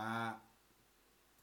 Pak.